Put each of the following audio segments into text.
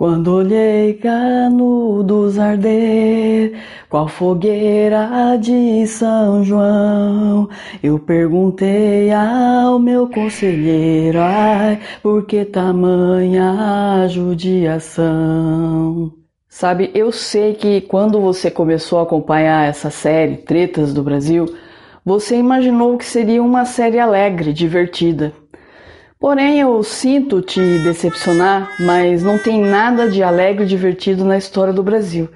Quando olhei canudos arder, qual fogueira de São João, eu perguntei ao meu conselheiro, ai, por que tamanha judiação? Sabe, eu sei que quando você começou a acompanhar essa série Tretas do Brasil, você imaginou que seria uma série alegre, divertida. Porém, eu sinto te decepcionar, mas não tem nada de alegre e divertido na história do Brasil,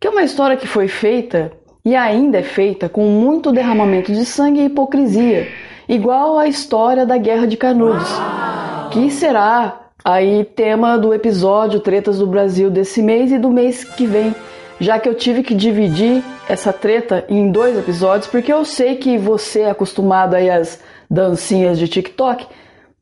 que é uma história que foi feita e ainda é feita com muito derramamento de sangue e hipocrisia, igual a história da Guerra de Canudos, que será aí tema do episódio Tretas do Brasil desse mês e do mês que vem, já que eu tive que dividir essa treta em dois episódios, porque eu sei que você é acostumado aí às dancinhas de TikTok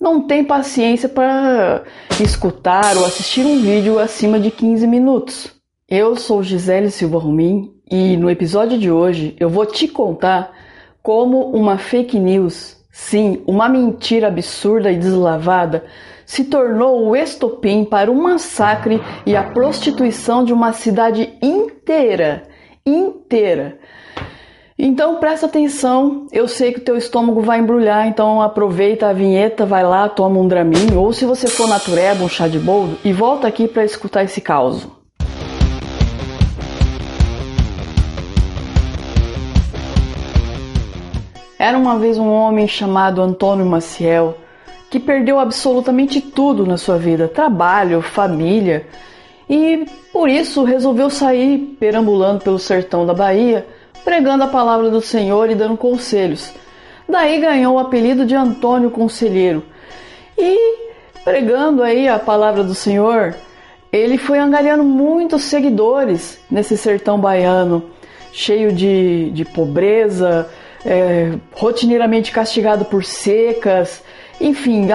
não tem paciência para escutar ou assistir um vídeo acima de 15 minutos. Eu sou Gisele Silva Romim e no episódio de hoje eu vou te contar como uma fake news, sim, uma mentira absurda e deslavada, se tornou o estopim para o massacre e a prostituição de uma cidade inteira, inteira. Então presta atenção, eu sei que o teu estômago vai embrulhar, então aproveita a vinheta, vai lá, toma um Dramin, ou se você for natureba, um chá de boldo, e volta aqui para escutar esse caos. Era uma vez um homem chamado Antônio Maciel que perdeu absolutamente tudo na sua vida: trabalho, família, e por isso resolveu sair perambulando pelo sertão da Bahia pregando a palavra do Senhor e dando conselhos. Daí ganhou o apelido de Antônio Conselheiro. E pregando aí a palavra do Senhor, ele foi angariando muitos seguidores nesse sertão baiano, cheio de, de pobreza, é, rotineiramente castigado por secas, enfim,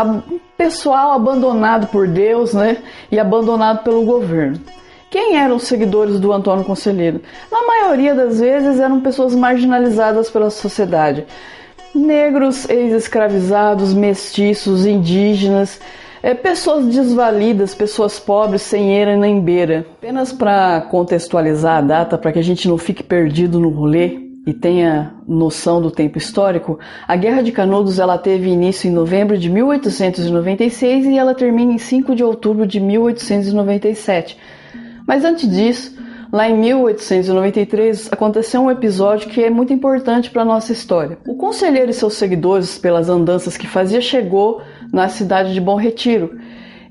pessoal abandonado por Deus, né? E abandonado pelo governo. Quem eram os seguidores do Antônio Conselheiro? Na maioria das vezes eram pessoas marginalizadas pela sociedade. Negros, ex-escravizados, mestiços, indígenas, é, pessoas desvalidas, pessoas pobres, sem eira nem beira. Apenas para contextualizar a data, para que a gente não fique perdido no rolê e tenha noção do tempo histórico, a Guerra de Canudos ela teve início em novembro de 1896 e ela termina em 5 de outubro de 1897. Mas antes disso, lá em 1893, aconteceu um episódio que é muito importante para a nossa história. O conselheiro e seus seguidores, pelas andanças que fazia, chegou na cidade de Bom Retiro.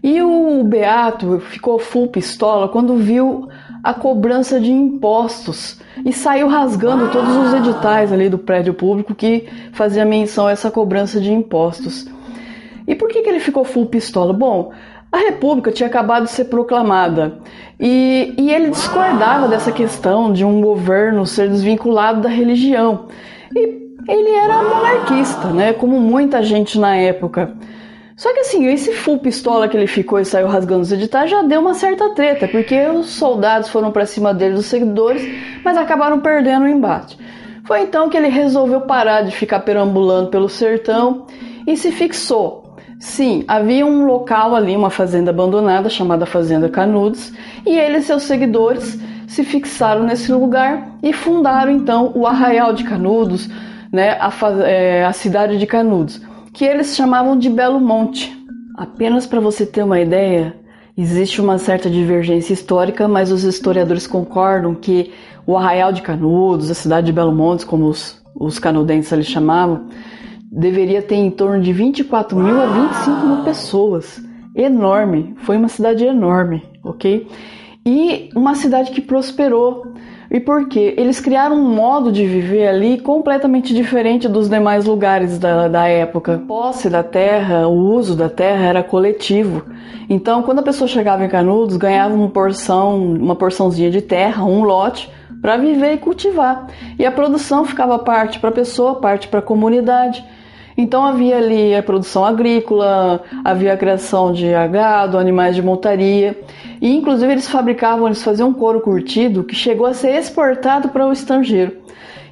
E o Beato ficou full pistola quando viu a cobrança de impostos e saiu rasgando todos os editais ali do prédio público que fazia menção a essa cobrança de impostos. E por que, que ele ficou full pistola? Bom, a República tinha acabado de ser proclamada e, e ele discordava dessa questão de um governo ser desvinculado da religião. E ele era monarquista, né? Como muita gente na época. Só que assim, esse full pistola que ele ficou e saiu rasgando os editais já deu uma certa treta, porque os soldados foram para cima dele, os seguidores, mas acabaram perdendo o embate. Foi então que ele resolveu parar de ficar perambulando pelo sertão e se fixou Sim, havia um local ali, uma fazenda abandonada chamada Fazenda Canudos, e ele e seus seguidores se fixaram nesse lugar e fundaram então o Arraial de Canudos, né, a, é, a cidade de Canudos, que eles chamavam de Belo Monte. Apenas para você ter uma ideia, existe uma certa divergência histórica, mas os historiadores concordam que o Arraial de Canudos, a cidade de Belo Monte, como os, os canudenses ali chamavam, deveria ter em torno de 24 mil a 25 mil pessoas. Enorme, foi uma cidade enorme, ok? E uma cidade que prosperou. E por quê? Eles criaram um modo de viver ali completamente diferente dos demais lugares da, da época. A posse da terra, o uso da terra era coletivo. Então, quando a pessoa chegava em Canudos, ganhava uma porção, uma porçãozinha de terra, um lote, para viver e cultivar. E a produção ficava parte para a pessoa, parte para a comunidade. Então havia ali a produção agrícola, havia a criação de gado, animais de montaria, e inclusive eles fabricavam, eles faziam um couro curtido que chegou a ser exportado para o estrangeiro.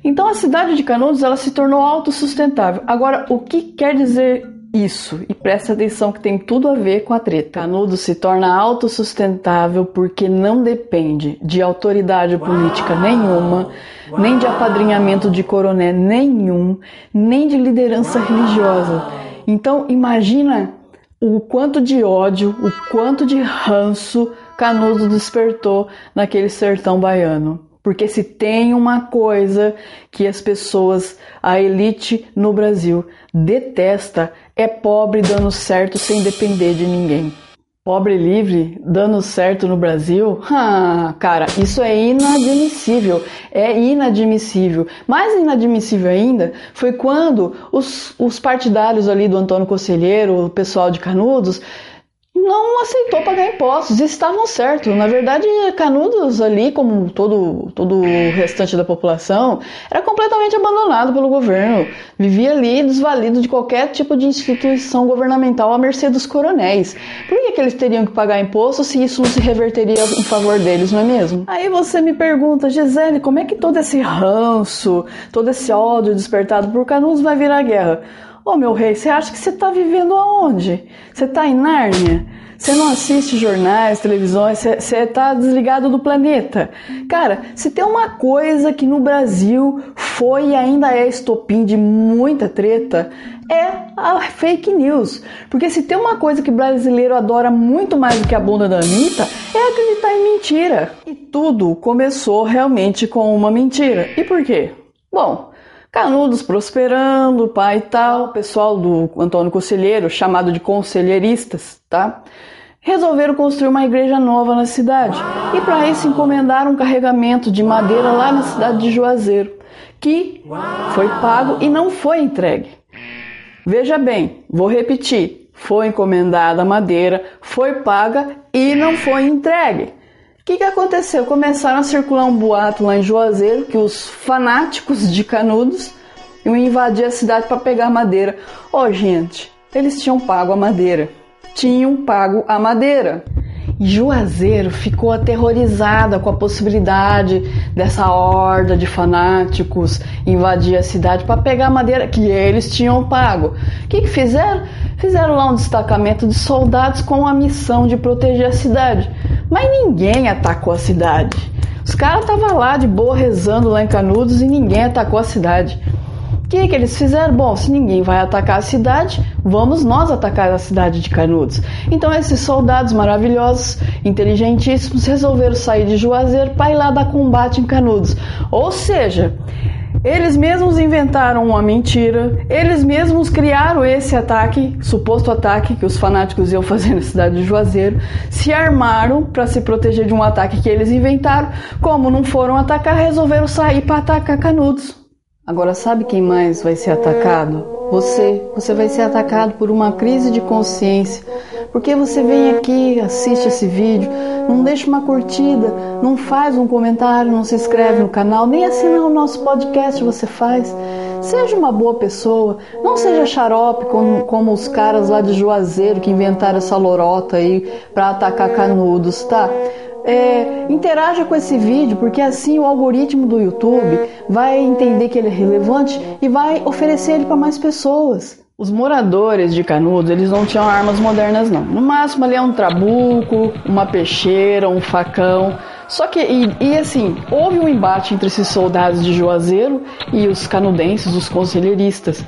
Então a cidade de Canudos ela se tornou autossustentável. Agora, o que quer dizer Isso, e presta atenção que tem tudo a ver com a treta. Canudos se torna autossustentável porque não depende de autoridade política nenhuma, nem de apadrinhamento de coroné nenhum, nem de liderança religiosa. Então imagina o quanto de ódio, o quanto de ranço Canudos despertou naquele sertão baiano. Porque se tem uma coisa que as pessoas, a elite no Brasil, detesta, é pobre dando certo sem depender de ninguém. Pobre livre dando certo no Brasil? Ah, cara, isso é inadmissível. É inadmissível. Mais inadmissível ainda foi quando os, os partidários ali do Antônio Conselheiro, o pessoal de Canudos, não aceitou pagar impostos. Estavam certos. Na verdade, Canudos ali, como todo, todo o restante da população, era completamente abandonado pelo governo. Vivia ali desvalido de qualquer tipo de instituição governamental à mercê dos coronéis. Por que, que eles teriam que pagar imposto se isso não se reverteria em favor deles, não é mesmo? Aí você me pergunta, Gisele, como é que todo esse ranço, todo esse ódio despertado por Canudos vai virar guerra? Ô meu rei, você acha que você está vivendo aonde? Você está em Nárnia? Você não assiste jornais, televisões, você está desligado do planeta. Cara, se tem uma coisa que no Brasil foi e ainda é estopim de muita treta, é a fake news. Porque se tem uma coisa que brasileiro adora muito mais do que a bunda da Anitta, é acreditar em mentira. E tudo começou realmente com uma mentira. E por quê? Bom, Canudos prosperando, pai e tal, pessoal do Antônio Conselheiro, chamado de conselheiristas, tá? Resolveram construir uma igreja nova na cidade e para isso encomendaram um carregamento de madeira lá na cidade de Juazeiro, que foi pago e não foi entregue. Veja bem, vou repetir: foi encomendada a madeira, foi paga e não foi entregue que, que aconteceu? Começaram a circular um boato lá em Juazeiro que os fanáticos de Canudos iam invadir a cidade para pegar madeira. Ô, oh, gente, eles tinham pago a madeira. Tinham pago a madeira. Juazeiro ficou aterrorizada com a possibilidade dessa horda de fanáticos invadir a cidade para pegar madeira que eles tinham pago. O que, que fizeram? Fizeram lá um destacamento de soldados com a missão de proteger a cidade. Mas ninguém atacou a cidade. Os caras estavam lá de boa rezando lá em Canudos e ninguém atacou a cidade. O que, que eles fizeram? Bom, se ninguém vai atacar a cidade, vamos nós atacar a cidade de Canudos. Então esses soldados maravilhosos, inteligentíssimos, resolveram sair de Juazeiro para ir lá dar combate em Canudos. Ou seja, eles mesmos inventaram uma mentira, eles mesmos criaram esse ataque, suposto ataque que os fanáticos iam fazer na cidade de Juazeiro, se armaram para se proteger de um ataque que eles inventaram. Como não foram atacar, resolveram sair para atacar Canudos. Agora, sabe quem mais vai ser atacado? Você. Você vai ser atacado por uma crise de consciência. Porque você vem aqui, assiste esse vídeo, não deixa uma curtida, não faz um comentário, não se inscreve no canal, nem assinar o nosso podcast você faz. Seja uma boa pessoa, não seja xarope como, como os caras lá de Juazeiro que inventaram essa lorota aí para atacar canudos, tá? É, interaja com esse vídeo, porque assim o algoritmo do YouTube vai entender que ele é relevante e vai oferecer ele para mais pessoas. Os moradores de Canudos, eles não tinham armas modernas não. No máximo ali é um trabuco, uma peixeira, um facão. Só que, e, e, assim, houve um embate entre esses soldados de Juazeiro e os canudenses, os conselheiristas.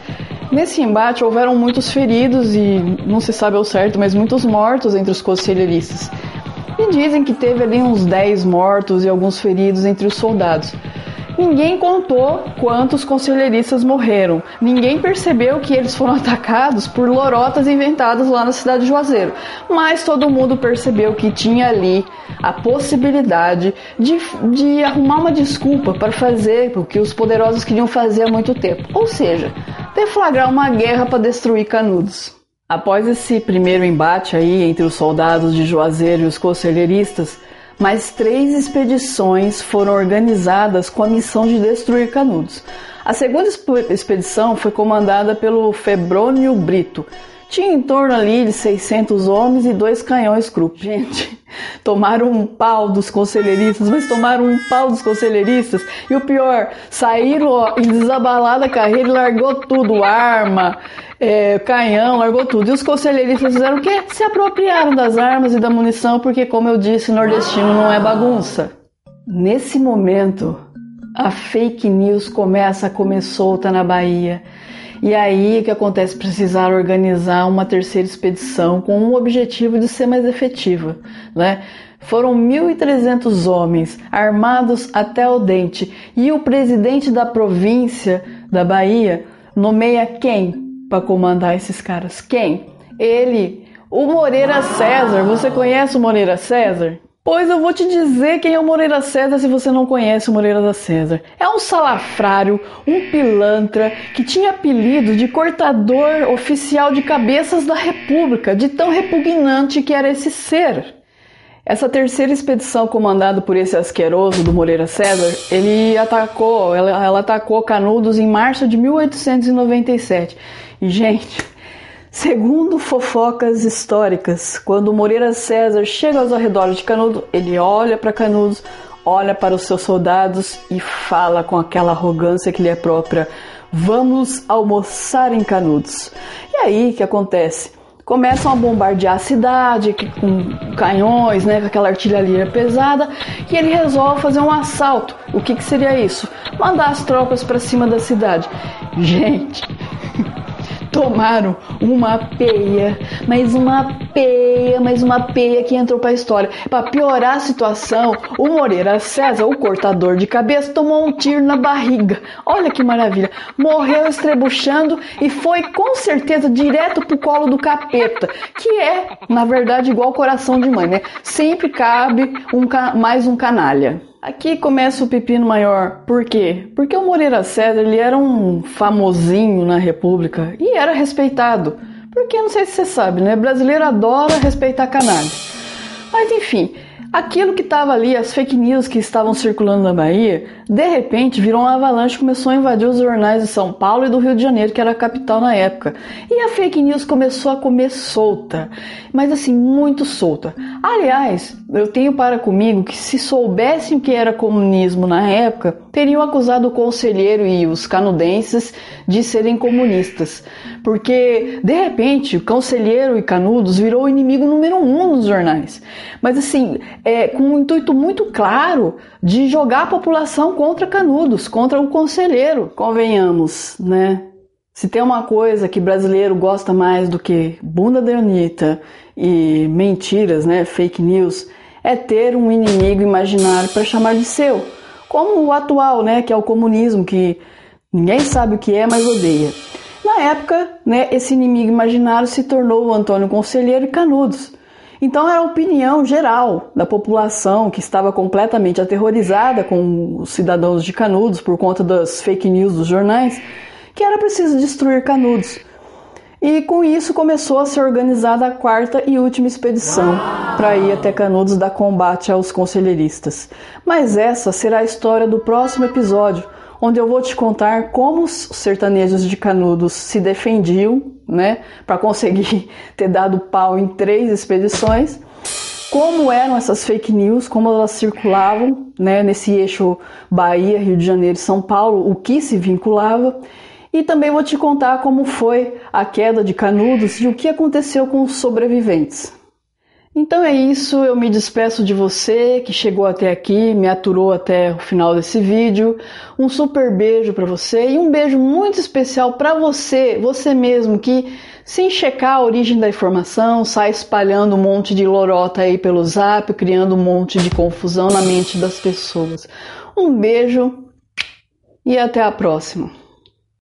Nesse embate houveram muitos feridos e não se sabe ao certo, mas muitos mortos entre os conselheiristas. E dizem que teve ali uns 10 mortos e alguns feridos entre os soldados. Ninguém contou quantos conselheiristas morreram. Ninguém percebeu que eles foram atacados por lorotas inventadas lá na cidade de Juazeiro. Mas todo mundo percebeu que tinha ali a possibilidade de, de arrumar uma desculpa para fazer o que os poderosos queriam fazer há muito tempo. Ou seja, deflagrar uma guerra para destruir Canudos. Após esse primeiro embate aí entre os soldados de Juazeiro e os conselheiristas, mais três expedições foram organizadas com a missão de destruir Canudos. A segunda expedição foi comandada pelo Febrônio Brito. Tinha em torno ali de 600 homens e dois canhões Krupp. Gente, tomaram um pau dos conselheiristas, mas tomaram um pau dos conselheiristas. E o pior, saíram ó, e desabalaram a carreira e largou tudo, arma, é, canhão, largou tudo. E os conselheiristas fizeram o quê? Se apropriaram das armas e da munição, porque, como eu disse, nordestino não é bagunça. Nesse momento, a fake news começa a comer solta na Bahia. E aí o que acontece? Precisar organizar uma terceira expedição com o objetivo de ser mais efetiva, né? Foram 1.300 homens armados até o dente e o presidente da província da Bahia nomeia quem para comandar esses caras? Quem? Ele, o Moreira César. Você conhece o Moreira César? Pois eu vou te dizer quem é o Moreira César se você não conhece o Moreira da César. É um salafrário, um pilantra que tinha apelido de cortador oficial de cabeças da República, de tão repugnante que era esse ser. Essa terceira expedição comandada por esse asqueroso do Moreira César, ele atacou, ela, ela atacou Canudos em março de 1897. E gente, Segundo fofocas históricas, quando Moreira César chega aos arredores de Canudos, ele olha para Canudos, olha para os seus soldados e fala com aquela arrogância que lhe é própria: Vamos almoçar em Canudos. E aí que acontece? Começam a bombardear a cidade com canhões, né, com aquela artilharia pesada, e ele resolve fazer um assalto. O que, que seria isso? Mandar as tropas para cima da cidade. Gente, tomaram uma peia, mais uma peia, mais uma peia que entrou para a história. Para piorar a situação, o Moreira César, o cortador de cabeça, tomou um tiro na barriga. Olha que maravilha! Morreu estrebuchando e foi com certeza direto pro colo do capeta, que é, na verdade, igual coração de mãe, né? Sempre cabe um mais um canalha. Aqui começa o pepino maior. Por quê? Porque o Moreira César ele era um famosinho na República e era respeitado. Porque não sei se você sabe, né? Brasileiro adora respeitar canalha. Mas enfim, Aquilo que estava ali, as fake news que estavam circulando na Bahia, de repente virou uma avalanche e começou a invadir os jornais de São Paulo e do Rio de Janeiro, que era a capital na época. E a fake news começou a comer solta, mas assim, muito solta. Aliás, eu tenho para comigo que se soubessem o que era comunismo na época, teriam acusado o conselheiro e os canudenses de serem comunistas. Porque, de repente, o conselheiro e Canudos virou o inimigo número um nos jornais. Mas assim, é, com um intuito muito claro de jogar a população contra Canudos, contra o conselheiro. Convenhamos, né? Se tem uma coisa que brasileiro gosta mais do que bunda de Anitta e mentiras, né, fake news, é ter um inimigo imaginário para chamar de seu, como o atual, né, que é o comunismo, que ninguém sabe o que é, mas odeia. Na época, né, esse inimigo imaginário se tornou o Antônio Conselheiro e Canudos. Então era a opinião geral da população que estava completamente aterrorizada com os cidadãos de Canudos por conta das fake news dos jornais, que era preciso destruir Canudos. E com isso começou a ser organizada a quarta e última expedição para ir até Canudos dar combate aos conselheiristas. Mas essa será a história do próximo episódio, onde eu vou te contar como os sertanejos de Canudos se defendiam, né, para conseguir ter dado pau em três expedições, como eram essas fake news, como elas circulavam, né, nesse eixo Bahia, Rio de Janeiro e São Paulo, o que se vinculava, e também vou te contar como foi a queda de Canudos e o que aconteceu com os sobreviventes. Então é isso, eu me despeço de você que chegou até aqui, me aturou até o final desse vídeo. Um super beijo para você e um beijo muito especial para você, você mesmo que sem checar a origem da informação, sai espalhando um monte de lorota aí pelo Zap, criando um monte de confusão na mente das pessoas. Um beijo e até a próxima.